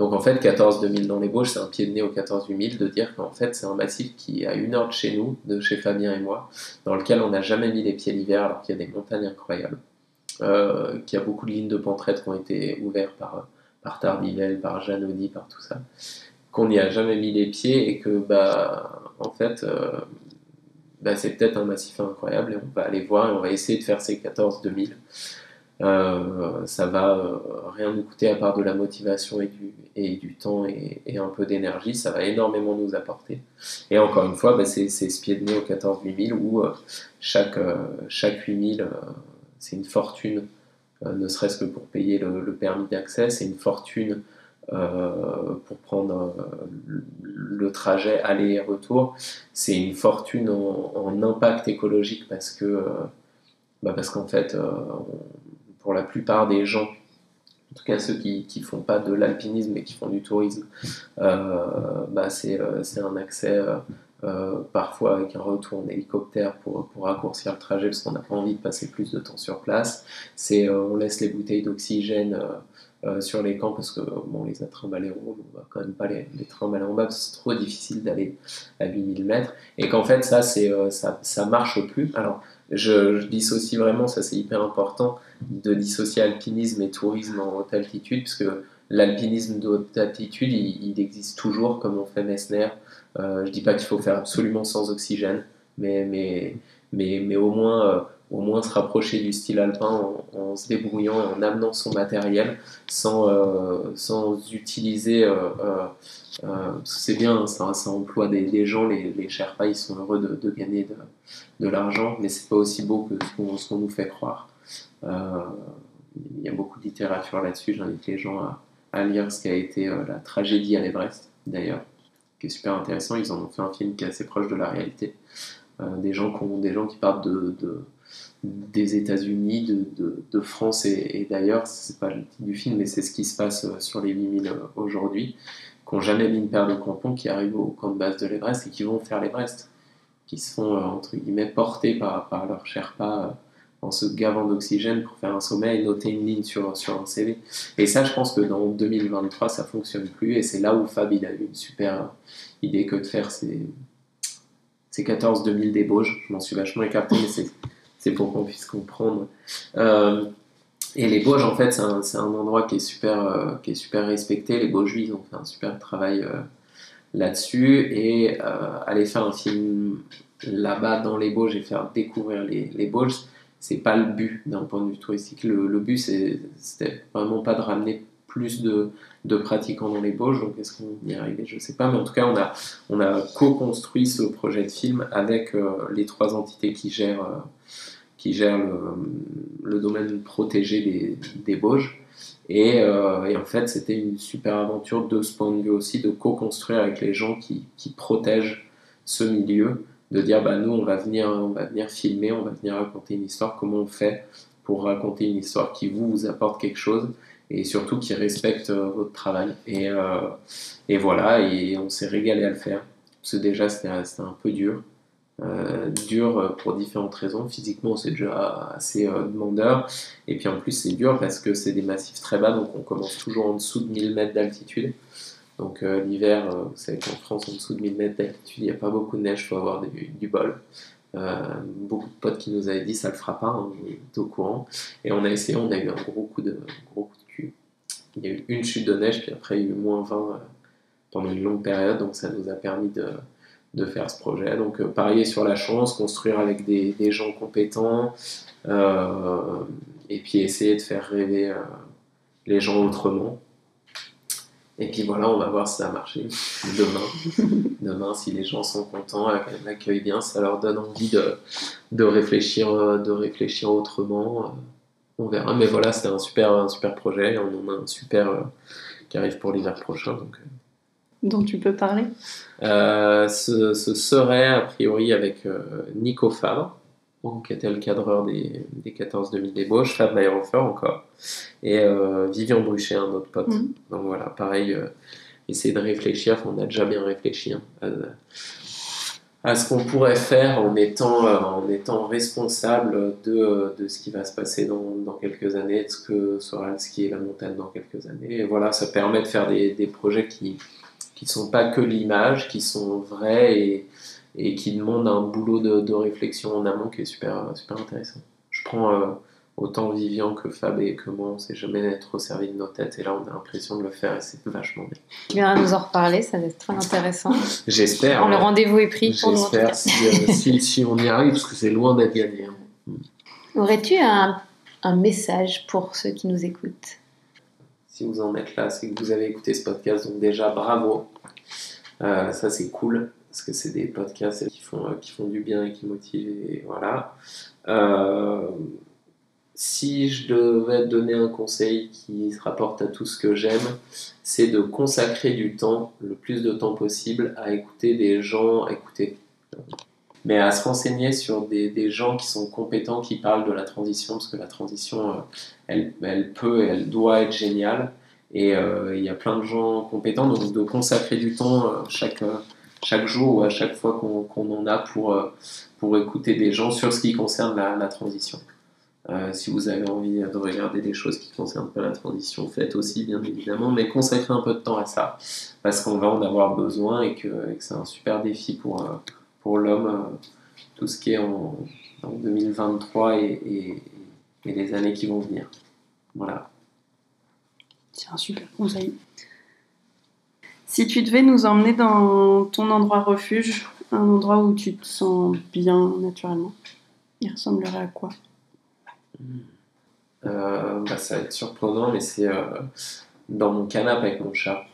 Donc en fait, 14 2000 dans les Bauges, c'est un pied de nez au 14 8000 de dire qu'en fait, c'est un massif qui à une heure de chez nous, de chez Fabien et moi, dans lequel on n'a jamais mis les pieds l'hiver alors qu'il y a des montagnes incroyables, euh, qu'il y a beaucoup de lignes de pentraite qui ont été ouvertes par, par Tardivelle, par Janoni, par tout ça, qu'on n'y a jamais mis les pieds et que, bah, en fait, euh, bah, c'est peut-être un massif incroyable et on va aller voir et on va essayer de faire ces 14 2000. Euh, ça va euh, rien nous coûter à part de la motivation et du, et du temps et, un peu d'énergie, ça va énormément nous apporter. Et encore une fois, bah, c'est ce pied de nez au 14 8000 où euh, chaque, chaque 8000, c'est une fortune, ne serait-ce que pour payer le, permis d'accès, c'est une fortune pour prendre le trajet aller et retour. C'est une fortune en, impact écologique parce que bah parce qu'en fait, pour la plupart des gens, en tout cas ceux qui ne font pas de l'alpinisme mais qui font du tourisme, euh, bah euh, c'est un accès euh, parfois avec un retour en hélicoptère pour, pour raccourcir le trajet parce qu'on n'a pas envie de passer plus de temps sur place. C'est on laisse les bouteilles d'oxygène sur les camps parce que bon, les trimballer en haut, on va quand même pas les, les trimballer en bas parce que c'est trop difficile d'aller à 8000 mètres et qu'en fait ça, c'est ça, ça marche plus. Alors je, je dissocie vraiment, ça c'est hyper important, de dissocier alpinisme et tourisme en haute altitude, parce que l'alpinisme de haute altitude, il, existe toujours, comme on fait Messner. Euh, je dis pas qu'il faut faire absolument sans oxygène, mais, mais, mais, mais au, moins, euh, au moins se rapprocher du style alpin en, se débrouillant, en amenant son matériel, sans, euh, sans utiliser... c'est bien, ça, ça emploie des, gens, les, les Sherpas, ils sont heureux de, de gagner de, de l'argent, mais c'est pas aussi beau que ce qu'on nous fait croire. Euh, il y a beaucoup de littérature là-dessus, j'invite les gens à, lire ce qui a été euh, la tragédie à l'Everest, d'ailleurs, qui est super intéressant. Ils en ont fait un film qui est assez proche de la réalité. Euh, des, gens qui ont, partent de, des États-Unis, de, de, France et, et d'ailleurs, c'est pas le titre du film, mais c'est ce qui se passe sur les 8000 aujourd'hui, qui n'ont jamais mis une paire de crampons, qui arrivent au camp de base de l'Everest et qui vont faire l'Everest qui se font, euh, entre guillemets, porter par, par leur Sherpa euh, en se gavant d'oxygène pour faire un sommet et noter une ligne sur, sur un CV. Et ça, je pense que dans 2023, ça fonctionne plus. Et c'est là où Fab, il a eu une super idée que de faire ces, ces 14 2000 débauches. Je m'en suis vachement écarté, mais c'est pour qu'on puisse comprendre. Euh, et les Bauges, en fait, c'est un, un, endroit qui est super, qui est super respecté. Les Bauges, ils ont fait un super travail là-dessus et euh, aller faire un film là-bas dans les Bauges et faire découvrir les, les Bauges, c'est pas le but d'un point de vue touristique. Le, but, c'était vraiment pas de ramener plus de, de pratiquants dans les Bauges. Donc, est-ce qu'on y est arrivé? Je sais pas. Mais en tout cas, on a, on a co-construit ce projet de film avec euh, les trois entités qui gèrent, euh, qui gèrent le, domaine protégé des, des Bauges. Et, euh, et, en fait, c'était une super aventure de ce point de vue aussi, de co-construire avec les gens qui, qui, protègent ce milieu, de dire bah, nous, on va, venir, on va venir filmer, on va venir raconter une histoire, comment on fait pour raconter une histoire qui vous, vous apporte quelque chose et surtout qui respecte euh, votre travail. Et, euh, et, voilà, et on s'est régalé à le faire. Parce que déjà, c'était un peu dur. Euh, dur pour différentes raisons. Physiquement, c'est déjà assez demandeur. Et puis en plus, c'est dur parce que c'est des massifs très bas, donc on commence toujours en dessous de 1000 mètres d'altitude. Donc l'hiver, vous savez qu'en France, en dessous de 1000 mètres d'altitude, il n'y a pas beaucoup de neige, il faut avoir du, bol. beaucoup de potes qui nous avaient dit ça le fera pas, hein, on est au courant. Et on a essayé, on a eu un gros coup de, gros coup de il y a eu une chute de neige, puis après il y a eu moins 20 euh, pendant une longue période, donc ça nous a permis de, de faire ce projet. Donc euh, parier sur la chance, construire avec des, des gens compétents, euh, et puis essayer de faire rêver les gens autrement. Et puis voilà, on va voir si ça a marché demain. demain, si les gens sont contents, l'accueil bien, ça leur donne envie de, de, réfléchir, de réfléchir autrement on verra. Mais voilà, c'était un super, un super projet. On en a un super euh, qui arrive pour l'hiver prochain. Donc, euh. Dont tu peux parler euh, ce, serait a priori avec Nico Fabre, qui était le cadreur des, des 14 demi débauche, Fab Meyerhofer encore, et Vivian Bruchet, un autre pote. Mm. Donc voilà, pareil, essayer de réfléchir, on a déjà bien réfléchi. Hein, à ce qu'on pourrait faire en étant, euh, en étant responsable de, de, ce qui va se passer dans, dans, quelques années, de ce que sera le ski et la montagne dans quelques années. Et voilà, ça permet de faire des, des projets qui ne sont pas que l'image, qui sont vrais et, et, qui demandent un boulot de, de, réflexion en amont qui est super, super intéressant. Je prends euh, autant Vivian que Fab et que moi, on s'est jamais trop servi de nos têtes et là on a l'impression de le faire et c'est vachement bien. Tu viendras nous en reparler, ça va être très intéressant. J'espère. Le rendez-vous est pris pour nous. J'espère euh, si, si, on y arrive parce que c'est loin d'être gagné. Hein. Aurais-tu un, un, message pour ceux qui nous écoutent? Si vous en êtes là, c'est que vous avez écouté ce podcast, donc déjà bravo. Euh, ça c'est cool parce que c'est des podcasts qui font, euh, qui font du bien et qui motivent et voilà. Euh, si je devais donner un conseil qui se rapporte à tout ce que j'aime, c'est de consacrer du temps, le plus de temps possible, à écouter des gens, écouter, mais à se renseigner sur des, gens qui sont compétents, qui parlent de la transition, parce que la transition, euh, elle, peut et elle doit être géniale. Et euh, il y a plein de gens compétents, donc de consacrer du temps euh, chaque, chaque jour ou à chaque fois qu'on en a pour, pour écouter des gens sur ce qui concerne la, transition. Si vous avez envie de regarder des choses qui concernent pas la transition, faites aussi bien évidemment, mais consacrez un peu de temps à ça, parce qu'on va en avoir besoin et que, c'est un super défi pour, pour l'homme, euh, tout ce qui est en, 2023 et, et, les années qui vont venir. Voilà. C'est un super conseil. Si tu devais nous emmener dans ton endroit refuge, un endroit où tu te sens bien naturellement, il ressemblerait à quoi? Euh, bah, ça va être surprenant, mais c'est euh, dans mon canapé avec mon chat.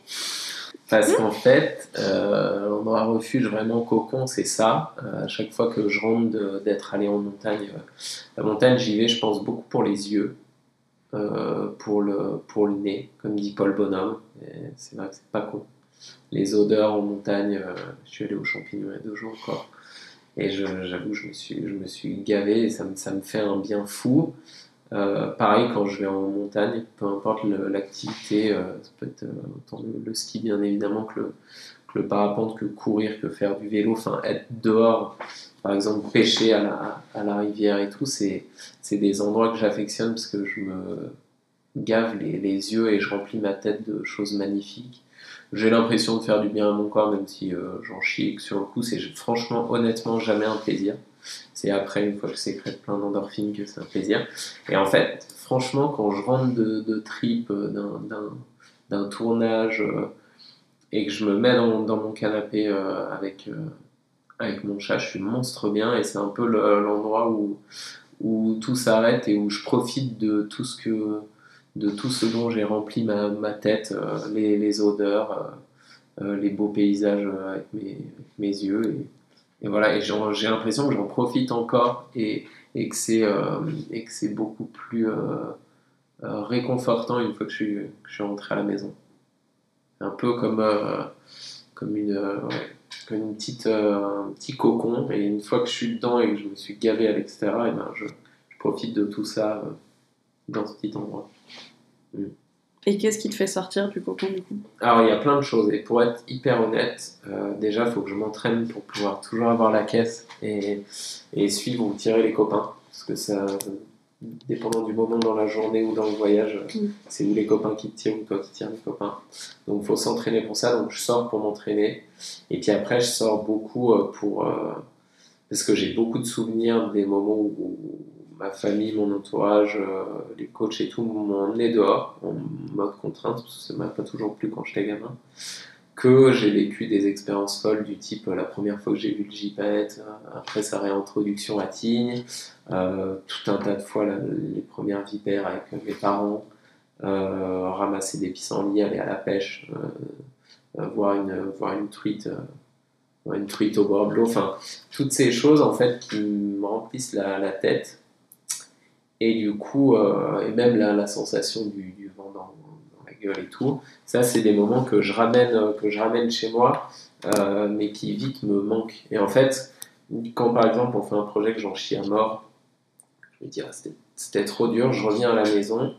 Parce qu'en fait, euh, l'endroit refuge vraiment cocon, c'est ça. Euh, à chaque fois que je rentre d'être allé en montagne, la montagne, j'y vais, je pense, beaucoup pour les yeux, pour, le, pour le nez, comme dit Paul Bonhomme. C'est vrai que c'est pas con. Les odeurs en montagne, je suis allé aux champignons il y a deux jours encore. Et j'avoue, je, me suis, je me suis gavé et ça me, ça me fait un bien fou. Euh, pareil, quand je vais en montagne, peu importe l'activité, euh, ça peut être euh, autant le, ski bien évidemment que le, le, parapente, que courir, que faire du vélo, enfin être dehors, par exemple pêcher à la, rivière et tout, c'est des endroits que j'affectionne parce que je me gave les, yeux et je remplis ma tête de choses magnifiques j'ai l'impression de faire du bien à mon corps, même si j'en chie que sur le coup, c'est franchement, honnêtement, jamais un plaisir. C'est après, une fois que je sécrète plein d'endorphines, que c'est un plaisir. Et en fait, franchement, quand je rentre de, de trip euh, d'un tournage euh, et que je me mets dans, mon canapé avec, avec mon chat, je suis monstre bien et c'est un peu l'endroit où, tout s'arrête et où je profite de tout ce que de tout ce dont j'ai rempli ma, tête, euh, les, odeurs, euh, euh, les beaux paysages avec mes, yeux. Et, voilà, et j'ai l'impression que j'en profite encore et, et que c'est beaucoup plus réconfortant une fois que je, suis, rentré à la maison. Un peu comme, comme une, une petite, un petit cocon, et une fois que je suis dedans et que je me suis gavé à l'extérieur, ben je, je, profite de tout ça dans ce petit endroit. Et qu'est-ce qui te fait sortir du cocon du coup? Alors il y a plein de choses. Et pour être hyper honnête, euh, déjà il faut que je m'entraîne pour pouvoir toujours avoir la caisse et, et, suivre ou tirer les copains. Parce que ça, dépendant du moment dans la journée ou dans le voyage, mm. c'est où les copains qui te tirent ou toi qui tires les copains. Donc il faut s'entraîner pour ça, donc je sors pour m'entraîner. Et puis après je sors beaucoup euh, pour... Euh, parce que j'ai beaucoup de souvenirs des moments où ma famille, mon entourage, euh, les coachs et tout m'ont emmené dehors en mode contrainte, parce que ça m'a pas toujours plu quand j'étais gamin, que j'ai vécu des expériences folles du type euh, la première fois que j'ai vu le gypaète, euh, après sa réintroduction à Tignes, tout un tas de fois les premières vipères avec mes parents, ramasser des pissenlits, aller à la pêche, voir, une, voir une truite au bord de l'eau, enfin, toutes ces choses en fait qui me remplissent la tête et du coup, euh, et même la, sensation du, vent dans, la gueule et tout, ça c'est des moments que je ramène, euh, que je ramène chez moi, euh, mais qui vite me manquent. Et en fait, quand par exemple on fait un projet que j'en chie à mort, je me dis ah, c'était trop dur, je reviens à la maison,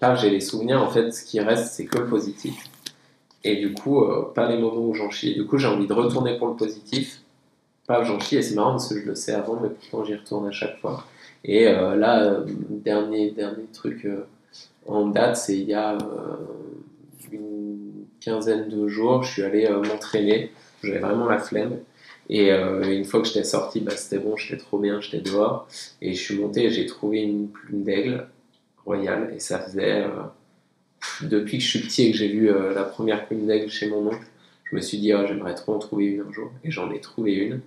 pas j'ai les souvenirs, en fait ce qui reste c'est que le positif. Et du coup, pas les moments où j'en chie. Du coup, j'ai envie de retourner pour le positif. Pas j'en chie, et c'est marrant parce que je le sais avant, mais pourtant j'y retourne à chaque fois. Et euh, là, euh, dernier, dernier truc euh, en date, c'est il y a une quinzaine de jours, je suis allé m'entraîner. J'avais vraiment la flemme. Et une fois que j'étais sorti, bah, c'était bon, j'étais trop bien, j'étais dehors. Et je suis monté et j'ai trouvé une plume d'aigle royale. Et ça faisait. depuis que je suis petit et que j'ai vu la première plume d'aigle chez mon oncle, je me suis dit, oh, j'aimerais trop en trouver une un jour. Et j'en ai trouvé une.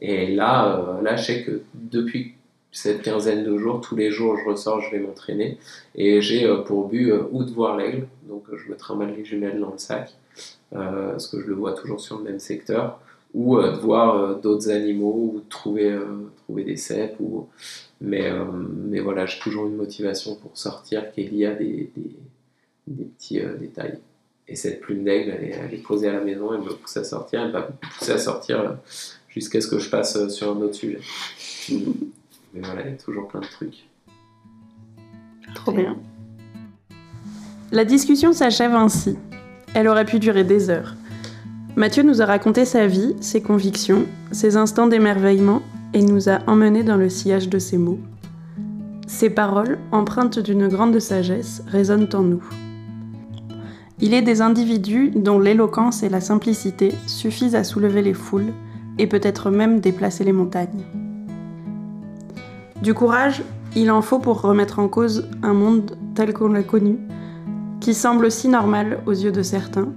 Et là, là, je sais que depuis cette quinzaine de jours, tous les jours je ressors, je vais m'entraîner et j'ai euh, pour but euh, ou de voir l'aigle, donc euh, je me trimballe les jumelles dans le sac, parce que je le vois toujours sur le même secteur, ou de voir d'autres animaux ou de trouver, trouver des cèpes. Ou... Mais, mais voilà, j'ai toujours une motivation pour sortir qu'il y a des, des, des petits détails. Et cette plume d'aigle, elle, elle, est posée à la maison, elle me pousse à sortir, elle va me pousser à sortir jusqu'à ce que je passe sur un autre sujet. Mais voilà, il y a toujours plein de trucs. Trop bien. La discussion s'achève ainsi. Elle aurait pu durer des heures. Mathieu nous a raconté sa vie, ses convictions, ses instants d'émerveillement et nous a emmenés dans le sillage de ses mots. Ses paroles, empreintes d'une grande sagesse, résonnent en nous. Il est des individus dont l'éloquence et la simplicité suffisent à soulever les foules et peut-être même déplacer les montagnes. Du courage, il en faut pour remettre en cause un monde tel qu'on l'a connu, qui semble si normal aux yeux de certains,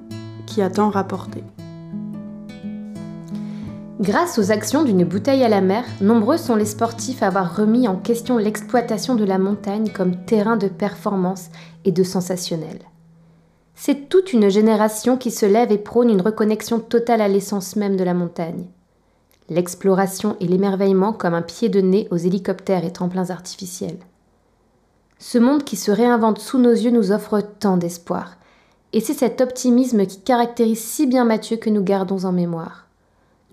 qui a tant rapporté. Grâce aux actions d'une bouteille à la mer, nombreux sont les sportifs à avoir remis en question l'exploitation de la montagne comme terrain de performance et de sensationnel. C'est toute une génération qui se lève et prône une reconnexion totale à l'essence même de la montagne l'exploration et l'émerveillement comme un pied de nez aux hélicoptères et tremplins artificiels. Ce monde qui se réinvente sous nos yeux nous offre tant d'espoir, et c'est cet optimisme qui caractérise si bien Mathieu que nous gardons en mémoire.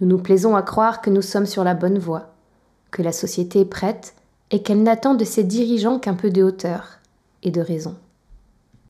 Nous nous plaisons à croire que nous sommes sur la bonne voie, que la société est prête et qu'elle n'attend de ses dirigeants qu'un peu de hauteur et de raison.